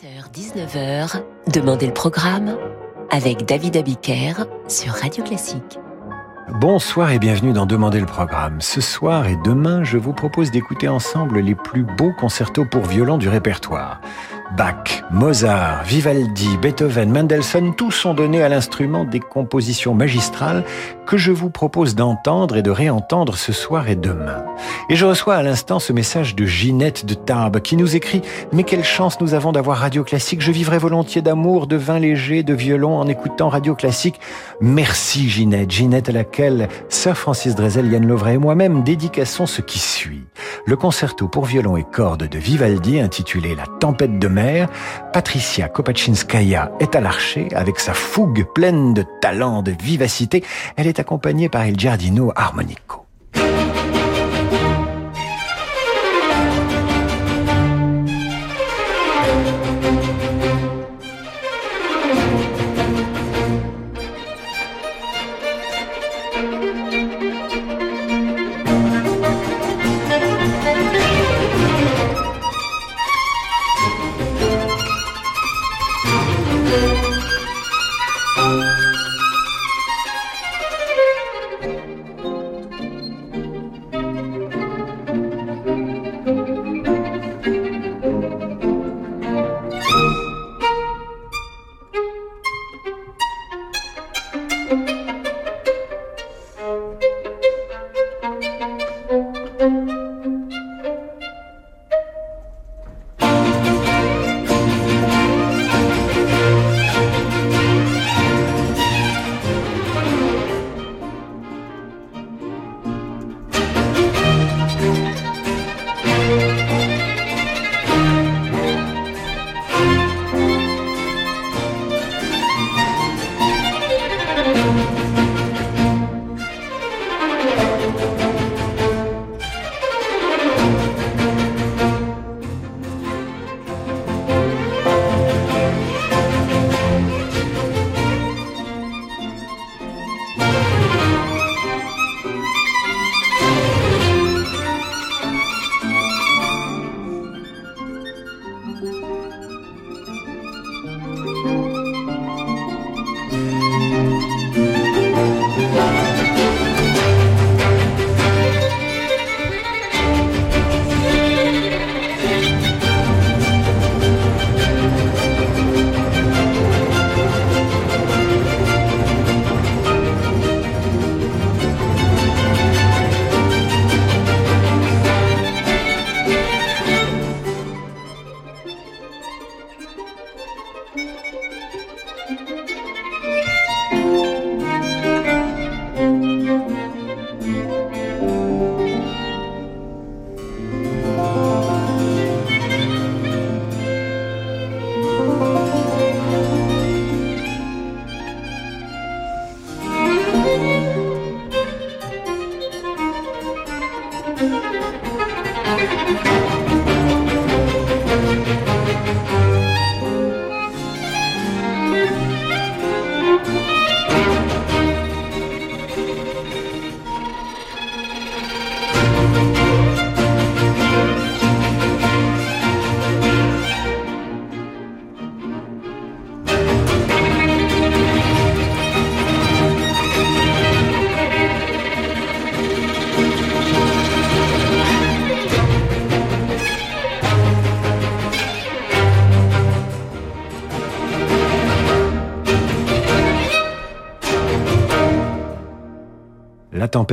18h-19h, Demandez le programme avec David Abiker sur Radio Classique. Bonsoir et bienvenue dans Demandez le programme. Ce soir et demain, je vous propose d'écouter ensemble les plus beaux concertos pour violon du répertoire. Bach, Mozart, Vivaldi, Beethoven, Mendelssohn, tous ont donné à l'instrument des compositions magistrales que je vous propose d'entendre et de réentendre ce soir et demain. Et je reçois à l'instant ce message de Ginette de Tarbes qui nous écrit « Mais quelle chance nous avons d'avoir Radio Classique, je vivrai volontiers d'amour, de vin léger, de violon en écoutant Radio Classique. » Merci Ginette, Ginette à laquelle Sir Francis Drezel, Yann Lovray et moi-même dédicassons ce qui suit. Le concerto pour violon et cordes de Vivaldi intitulé La tempête de Patricia Kopachinskaya est à l'archer avec sa fougue pleine de talent, de vivacité. Elle est accompagnée par Il Giardino Armonico.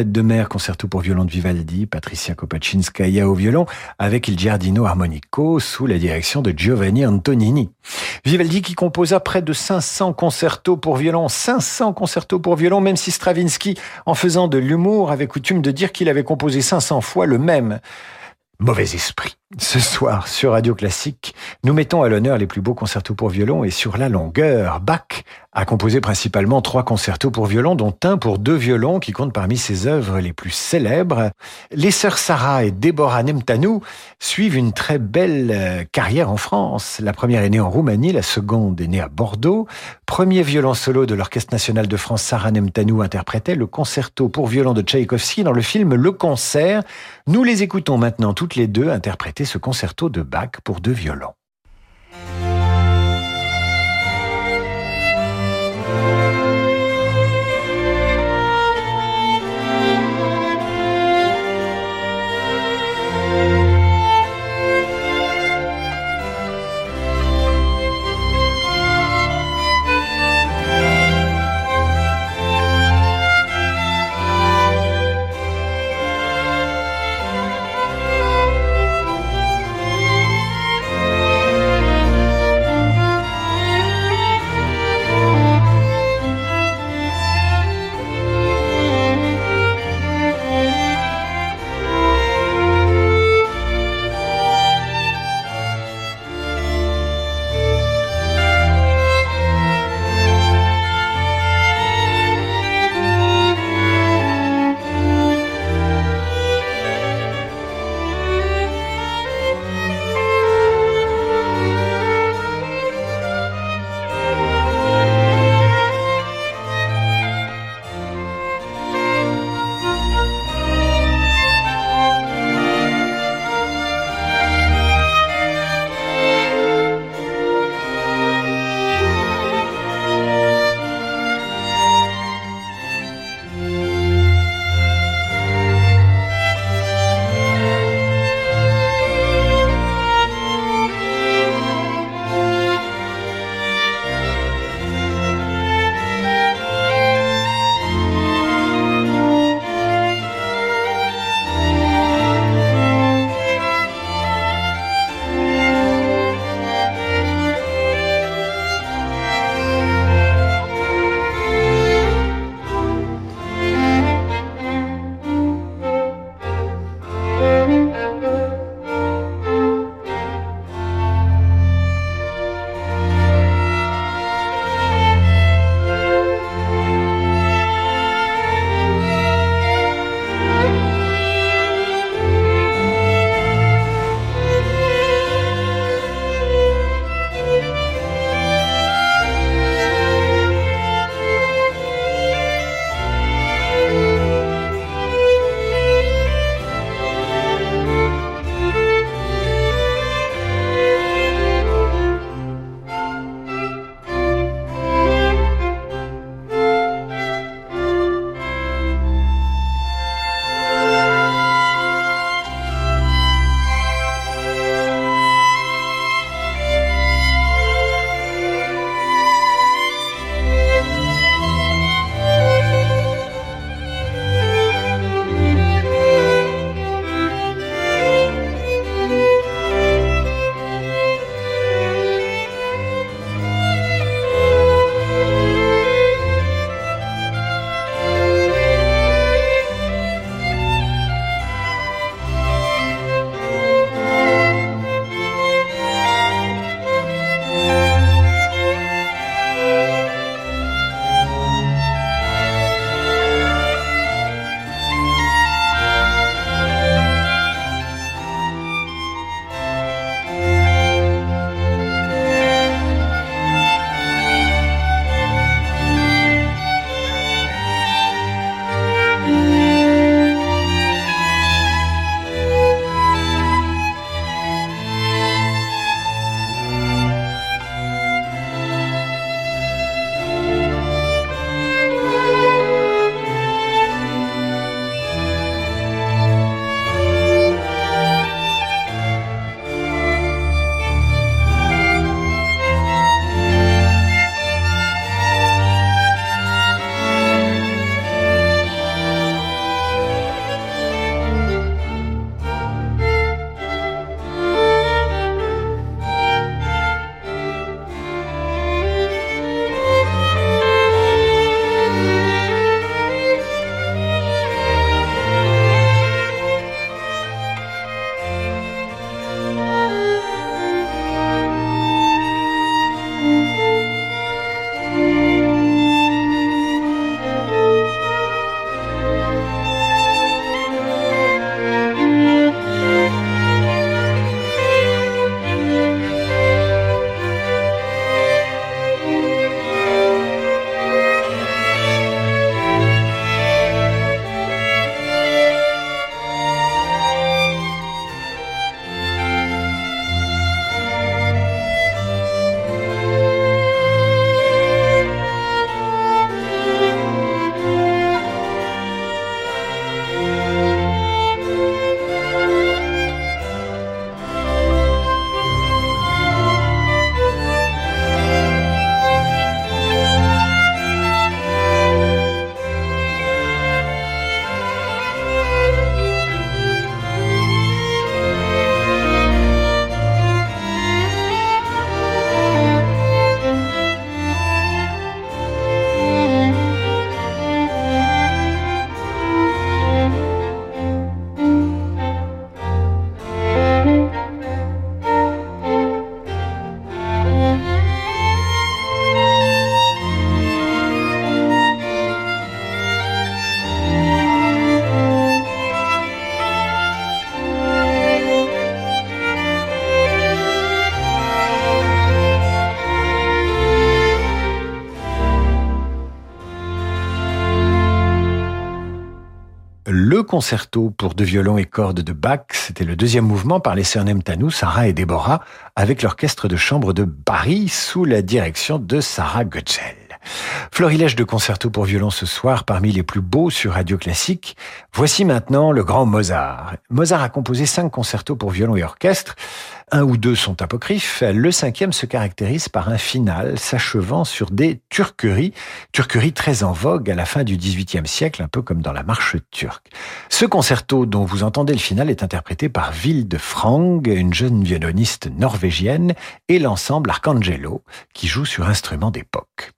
De mer, concerto pour violon de Vivaldi, Patricia Kopachinskaya au violon, avec Il Giardino Armonico sous la direction de Giovanni Antonini. Vivaldi qui composa près de 500 concertos pour violon, 500 concertos pour violon, même si Stravinsky, en faisant de l'humour, avait coutume de dire qu'il avait composé 500 fois le même. Mauvais esprit. Ce soir, sur Radio Classique, nous mettons à l'honneur les plus beaux concertos pour violon et sur la longueur, Bach a composé principalement trois concertos pour violon, dont un pour deux violons qui compte parmi ses œuvres les plus célèbres. Les sœurs Sarah et Déborah Nemtanou suivent une très belle euh, carrière en France. La première est née en Roumanie, la seconde est née à Bordeaux. Premier violon solo de l'Orchestre national de France, Sarah Nemtanou interprétait le concerto pour violon de Tchaïkovski dans le film Le Concert. Nous les écoutons maintenant toutes les deux ce concerto de Bach pour deux violons. Concerto pour deux violons et cordes de Bach. C'était le deuxième mouvement par les sœurs Nemtanou, Sarah et Déborah, avec l'orchestre de chambre de Paris sous la direction de Sarah Götzl. Florilège de concerto pour violon ce soir parmi les plus beaux sur Radio Classique. Voici maintenant le grand Mozart. Mozart a composé cinq concertos pour violon et orchestre. Un ou deux sont apocryphes. Le cinquième se caractérise par un final s'achevant sur des turqueries, turqueries très en vogue à la fin du XVIIIe siècle, un peu comme dans la marche turque. Ce concerto dont vous entendez le final est interprété par Vilde Frang, une jeune violoniste norvégienne, et l'ensemble Arcangelo, qui joue sur instruments d'époque.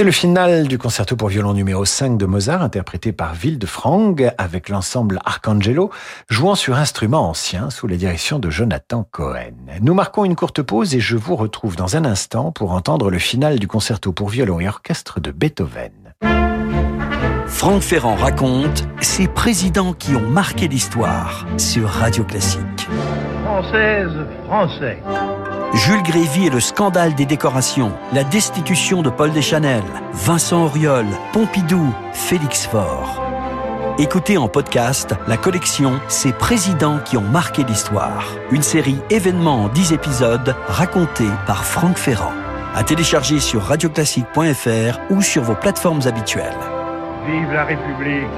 C'était le final du concerto pour violon numéro 5 de Mozart, interprété par Wildefrang avec l'ensemble Arcangelo, jouant sur instruments anciens sous la direction de Jonathan Cohen. Nous marquons une courte pause et je vous retrouve dans un instant pour entendre le final du concerto pour violon et orchestre de Beethoven. Franck Ferrand raconte ces présidents qui ont marqué l'histoire sur Radio Classique. Française, Français. Jules Grévy et le scandale des décorations, la destitution de Paul Deschanel, Vincent Auriol, Pompidou, Félix Faure. Écoutez en podcast la collection Ces présidents qui ont marqué l'histoire. Une série événements en 10 épisodes racontée par Franck Ferrand. À télécharger sur radioclassique.fr ou sur vos plateformes habituelles. Vive la République.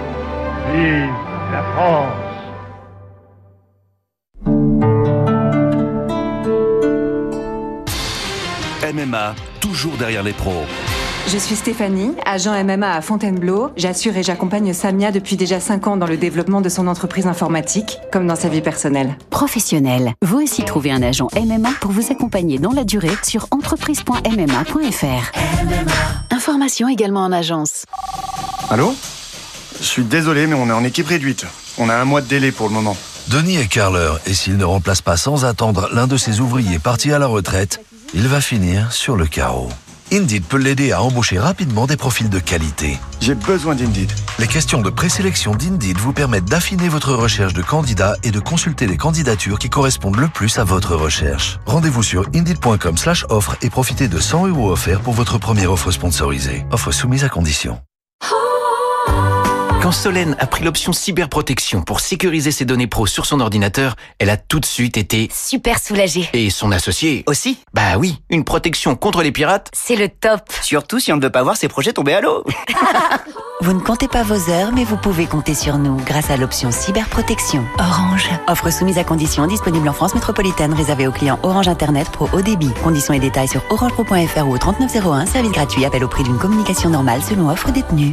Vive la France. MMA, toujours derrière les pros. Je suis Stéphanie, agent MMA à Fontainebleau. J'assure et j'accompagne Samia depuis déjà 5 ans dans le développement de son entreprise informatique, comme dans sa vie personnelle. Professionnel, vous aussi trouvez un agent MMA pour vous accompagner dans la durée sur entreprise.mma.fr. Information également en agence. Allô? Je suis désolé, mais on est en équipe réduite. On a un mois de délai pour le moment. Denis est carleur et s'il ne remplace pas sans attendre l'un de ses ouvriers parti à la retraite, il va finir sur le carreau. Indeed peut l'aider à embaucher rapidement des profils de qualité. J'ai besoin d'Indeed. Les questions de présélection d'Indeed vous permettent d'affiner votre recherche de candidats et de consulter les candidatures qui correspondent le plus à votre recherche. Rendez-vous sur indeed.com slash offre et profitez de 100 euros offerts pour votre première offre sponsorisée. Offre soumise à condition. Quand Solène a pris l'option cyberprotection pour sécuriser ses données pro sur son ordinateur, elle a tout de suite été super soulagée. Et son associé aussi Bah oui, une protection contre les pirates. C'est le top. Surtout si on ne veut pas voir ses projets tomber à l'eau. vous ne comptez pas vos heures, mais vous pouvez compter sur nous grâce à l'option cyberprotection. Orange. Offre soumise à conditions, disponible en France métropolitaine, réservée aux clients Orange Internet Pro haut débit. Conditions et détails sur orangepro.fr ou au 3901, service gratuit, appel au prix d'une communication normale selon offre détenue.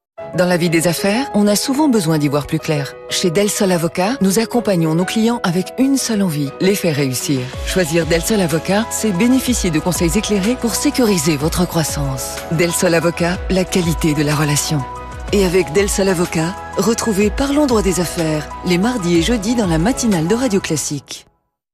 Dans la vie des affaires, on a souvent besoin d'y voir plus clair. Chez Del Sol Avocat, nous accompagnons nos clients avec une seule envie, les faire réussir. Choisir Del Sol Avocat, c'est bénéficier de conseils éclairés pour sécuriser votre croissance. Del Sol Avocat, la qualité de la relation. Et avec Del Sol Avocat, retrouvez Parlons droit des affaires les mardis et jeudis dans la matinale de Radio Classique.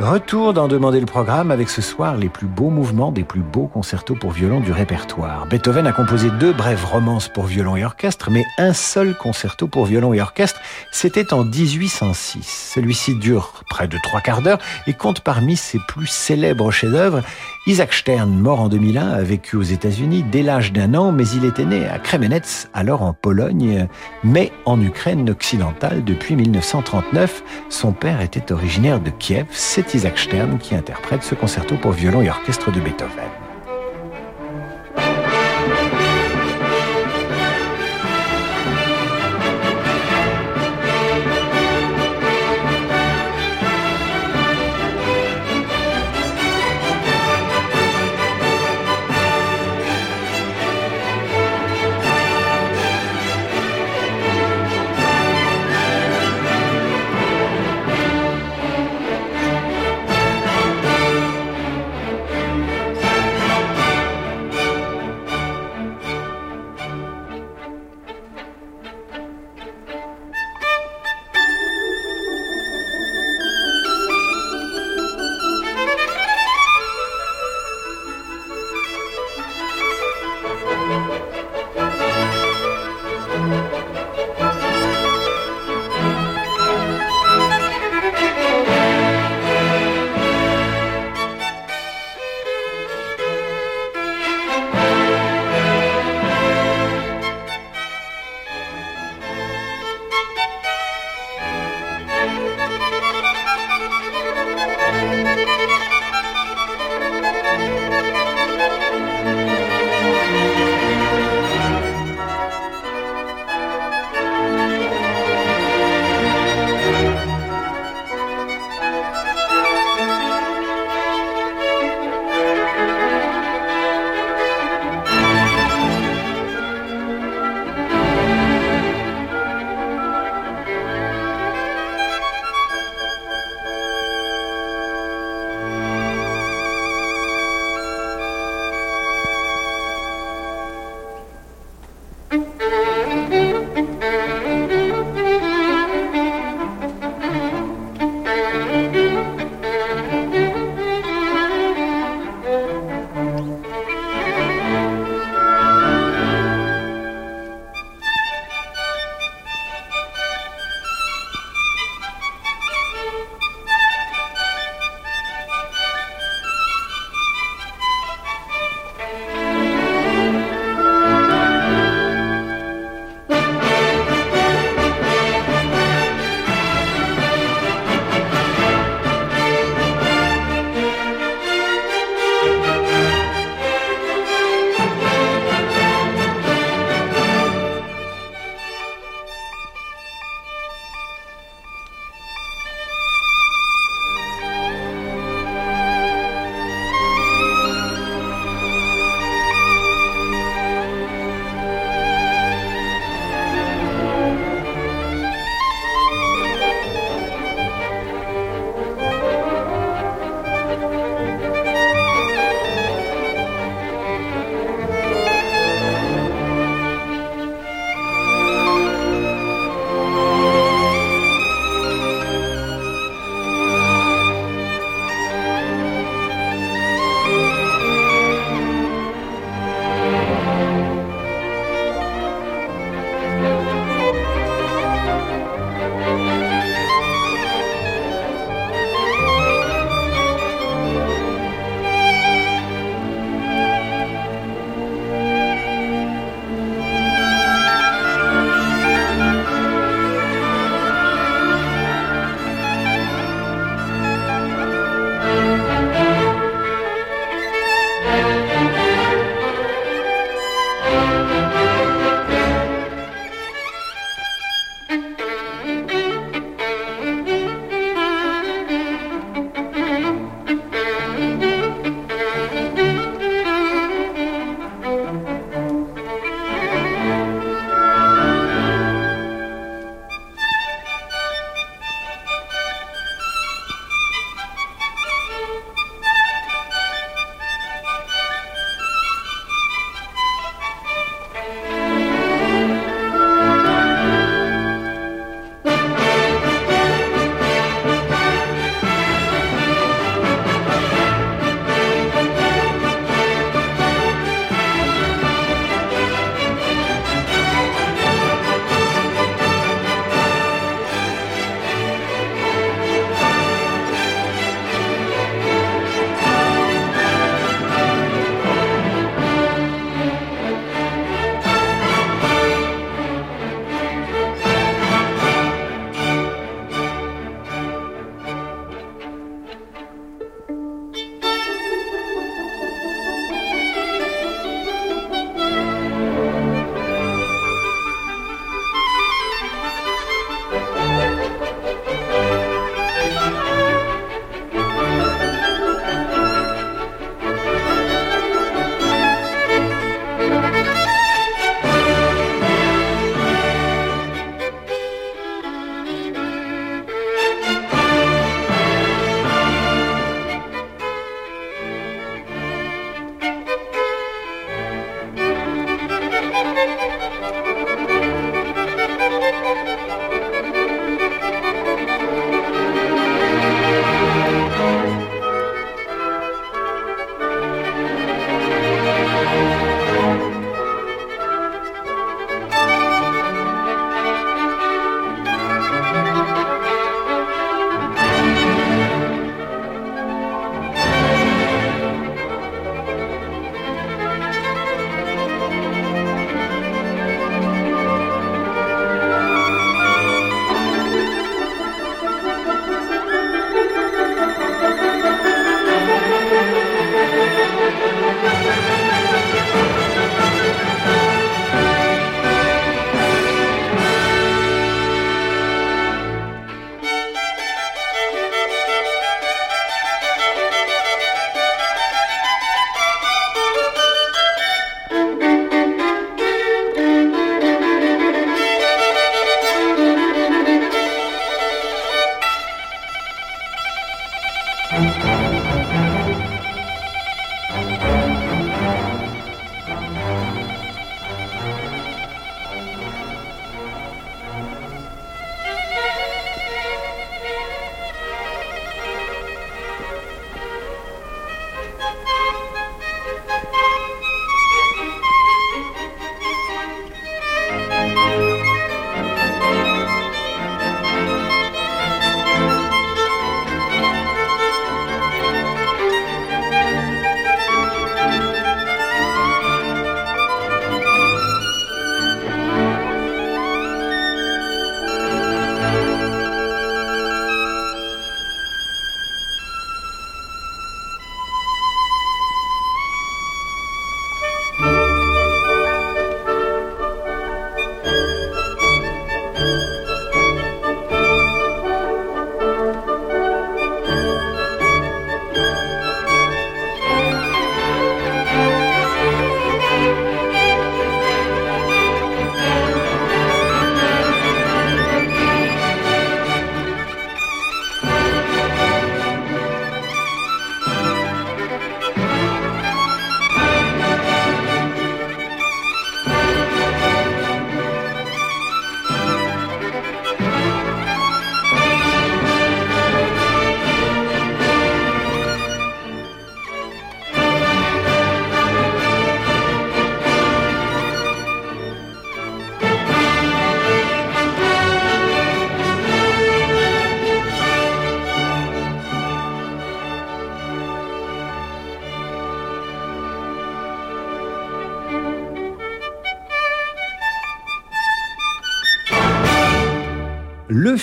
Retour d'en demander le programme avec ce soir les plus beaux mouvements des plus beaux concertos pour violon du répertoire. Beethoven a composé deux brèves romances pour violon et orchestre, mais un seul concerto pour violon et orchestre, c'était en 1806. Celui-ci dure près de trois quarts d'heure et compte parmi ses plus célèbres chefs-d'œuvre. Isaac Stern, mort en 2001, a vécu aux États-Unis dès l'âge d'un an, mais il était né à Kremenets, alors en Pologne, mais en Ukraine occidentale depuis 1939. Son père était originaire de Kiev. C'est Isaac Stern qui interprète ce concerto pour violon et orchestre de Beethoven.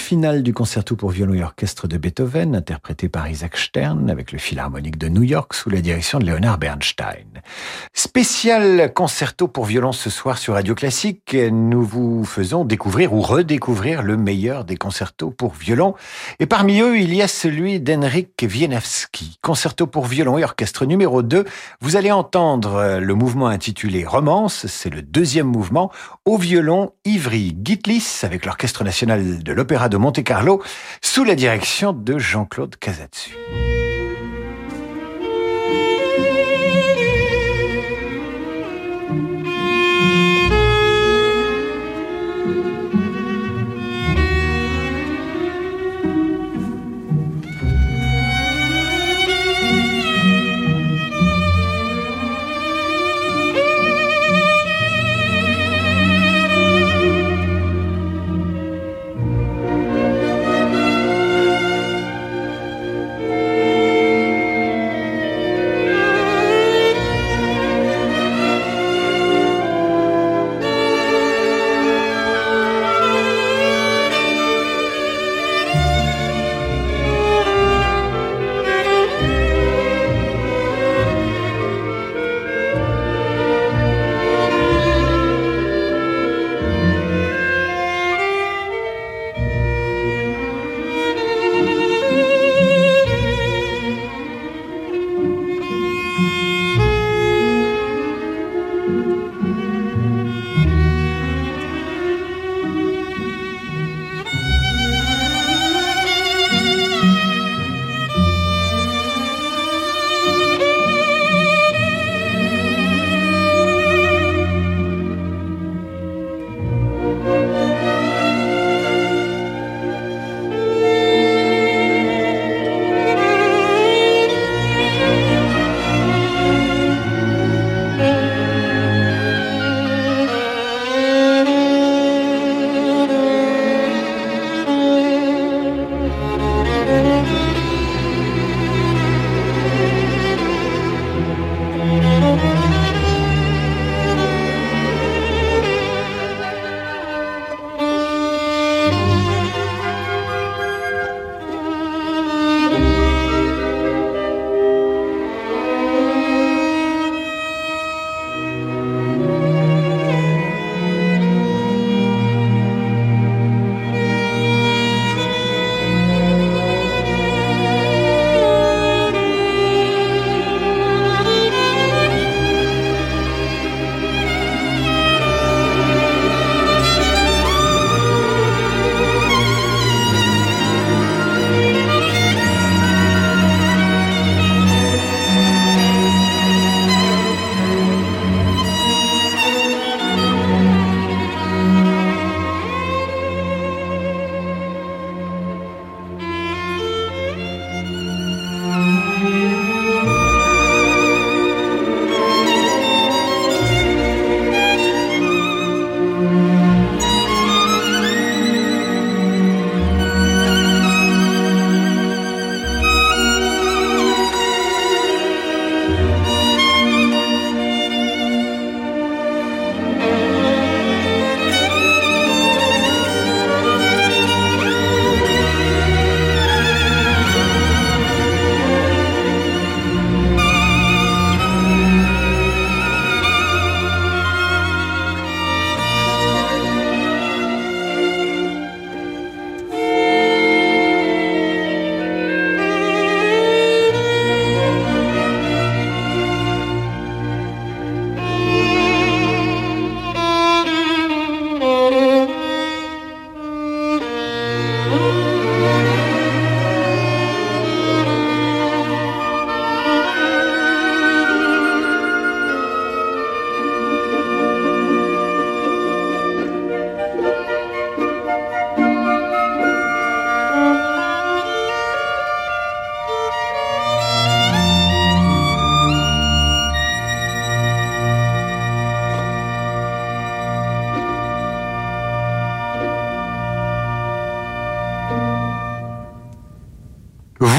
Le final du concerto pour violon et orchestre de Beethoven, interprété par Isaac Stern avec le Philharmonique de New York sous la direction de Leonard Bernstein. Spécial concerto pour violon ce soir sur Radio Classique. Nous vous faisons découvrir ou redécouvrir le meilleur des concertos pour violon. Et parmi eux, il y a celui d'Henrik Wieniawski. Concerto pour violon et orchestre numéro 2. Vous allez entendre le mouvement intitulé Romance. C'est le deuxième mouvement au violon Ivry Gitlis avec l'Orchestre national de l'Opéra de Monte-Carlo sous la direction de Jean-Claude Casatsu.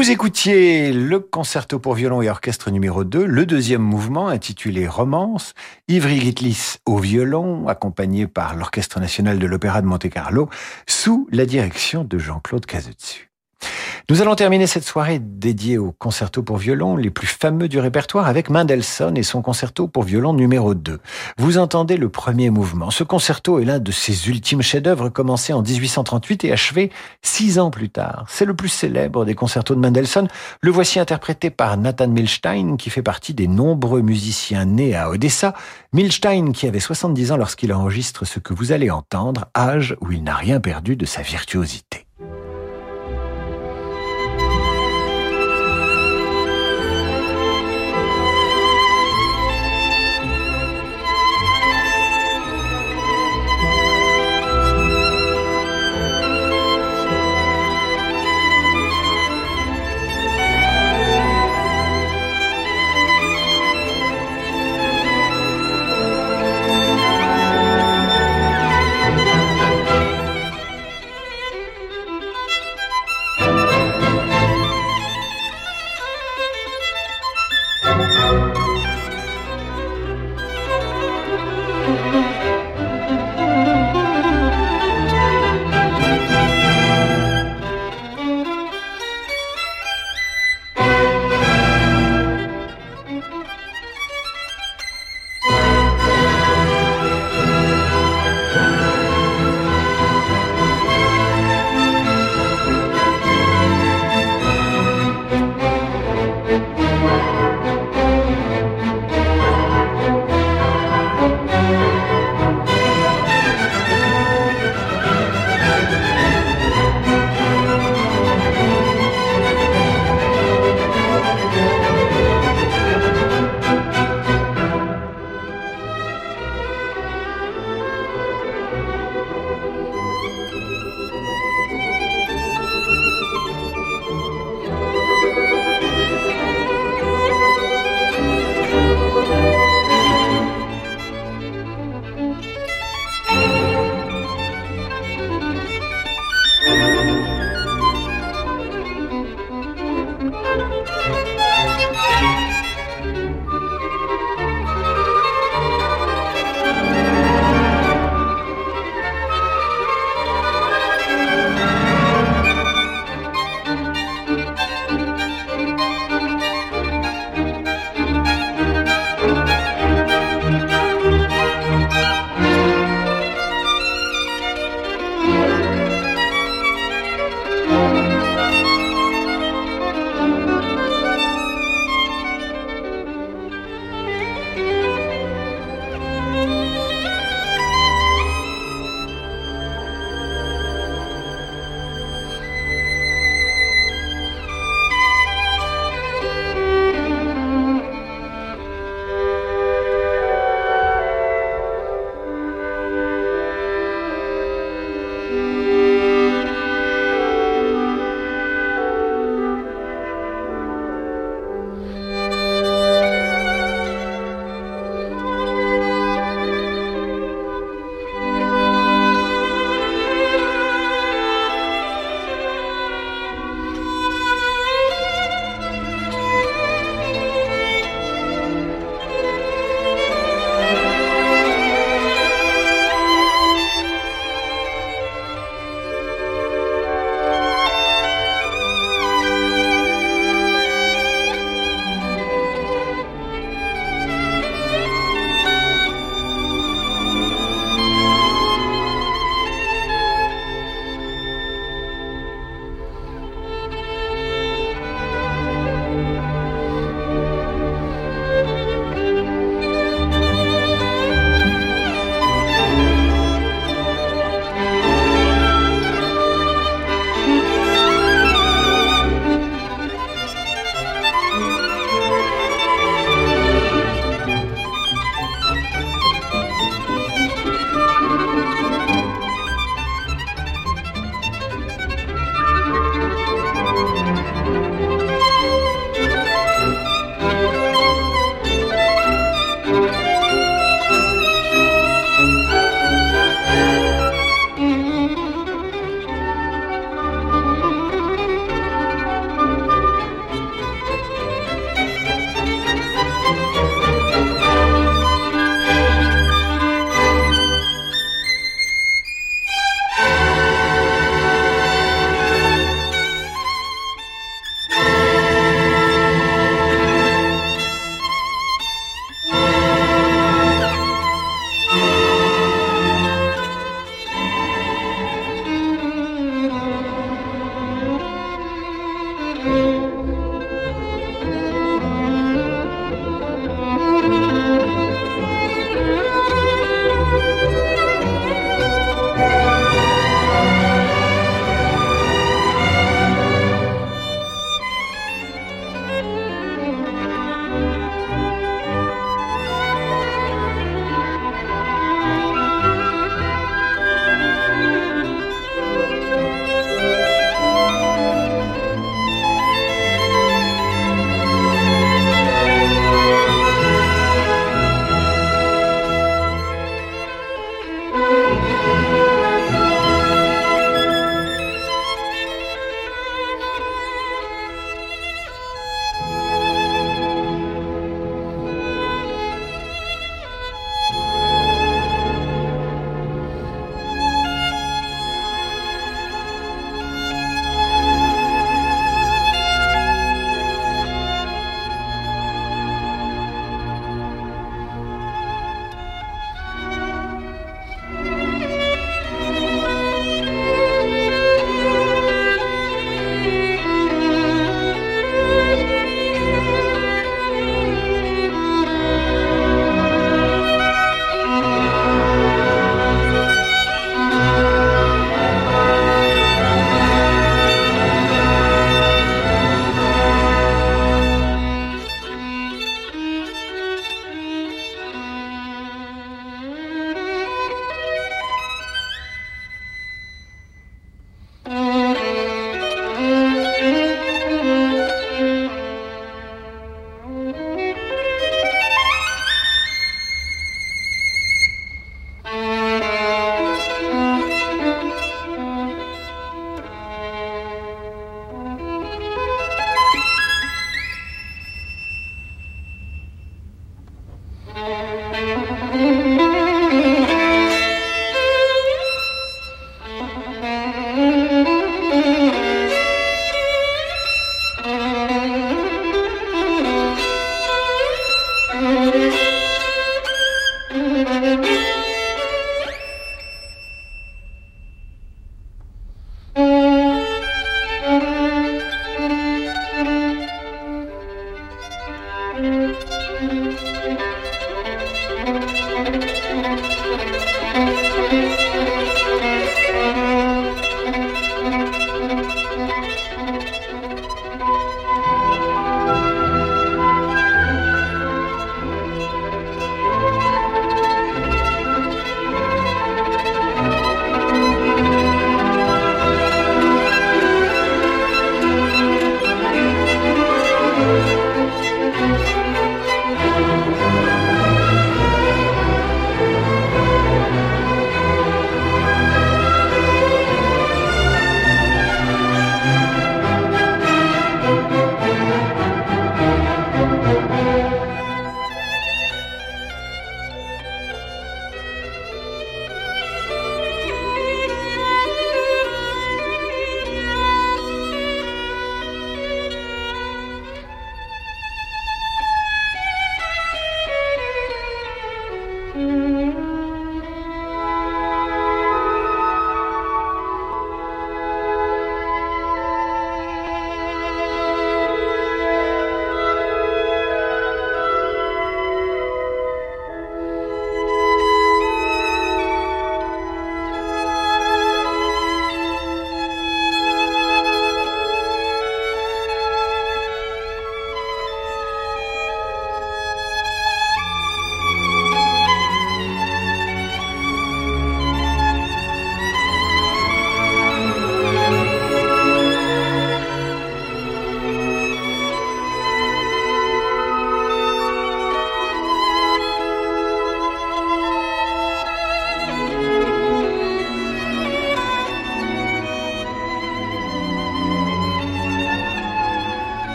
Vous écoutiez le concerto pour violon et orchestre numéro 2, le deuxième mouvement intitulé Romance, Ivry Gitlis au violon, accompagné par l'Orchestre national de l'Opéra de Monte-Carlo, sous la direction de Jean-Claude Cazetsu. Nous allons terminer cette soirée dédiée au concerto pour violon les plus fameux du répertoire avec Mendelssohn et son concerto pour violon numéro 2. Vous entendez le premier mouvement. Ce concerto est l'un de ses ultimes chefs-d'œuvre commencé en 1838 et achevé six ans plus tard. C'est le plus célèbre des concertos de Mendelssohn. Le voici interprété par Nathan Milstein qui fait partie des nombreux musiciens nés à Odessa. Milstein qui avait 70 ans lorsqu'il enregistre ce que vous allez entendre, âge où il n'a rien perdu de sa virtuosité.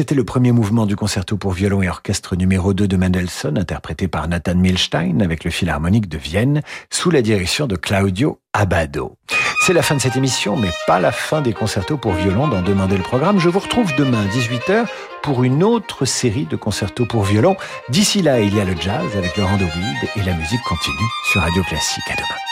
C'était le premier mouvement du concerto pour violon et orchestre numéro 2 de Mendelssohn, interprété par Nathan Milstein avec le Philharmonique de Vienne, sous la direction de Claudio Abbado. C'est la fin de cette émission, mais pas la fin des concertos pour violon dans Demander le programme. Je vous retrouve demain 18h pour une autre série de concertos pour violon. D'ici là, il y a le jazz avec Laurent David et la musique continue sur Radio Classique. À demain.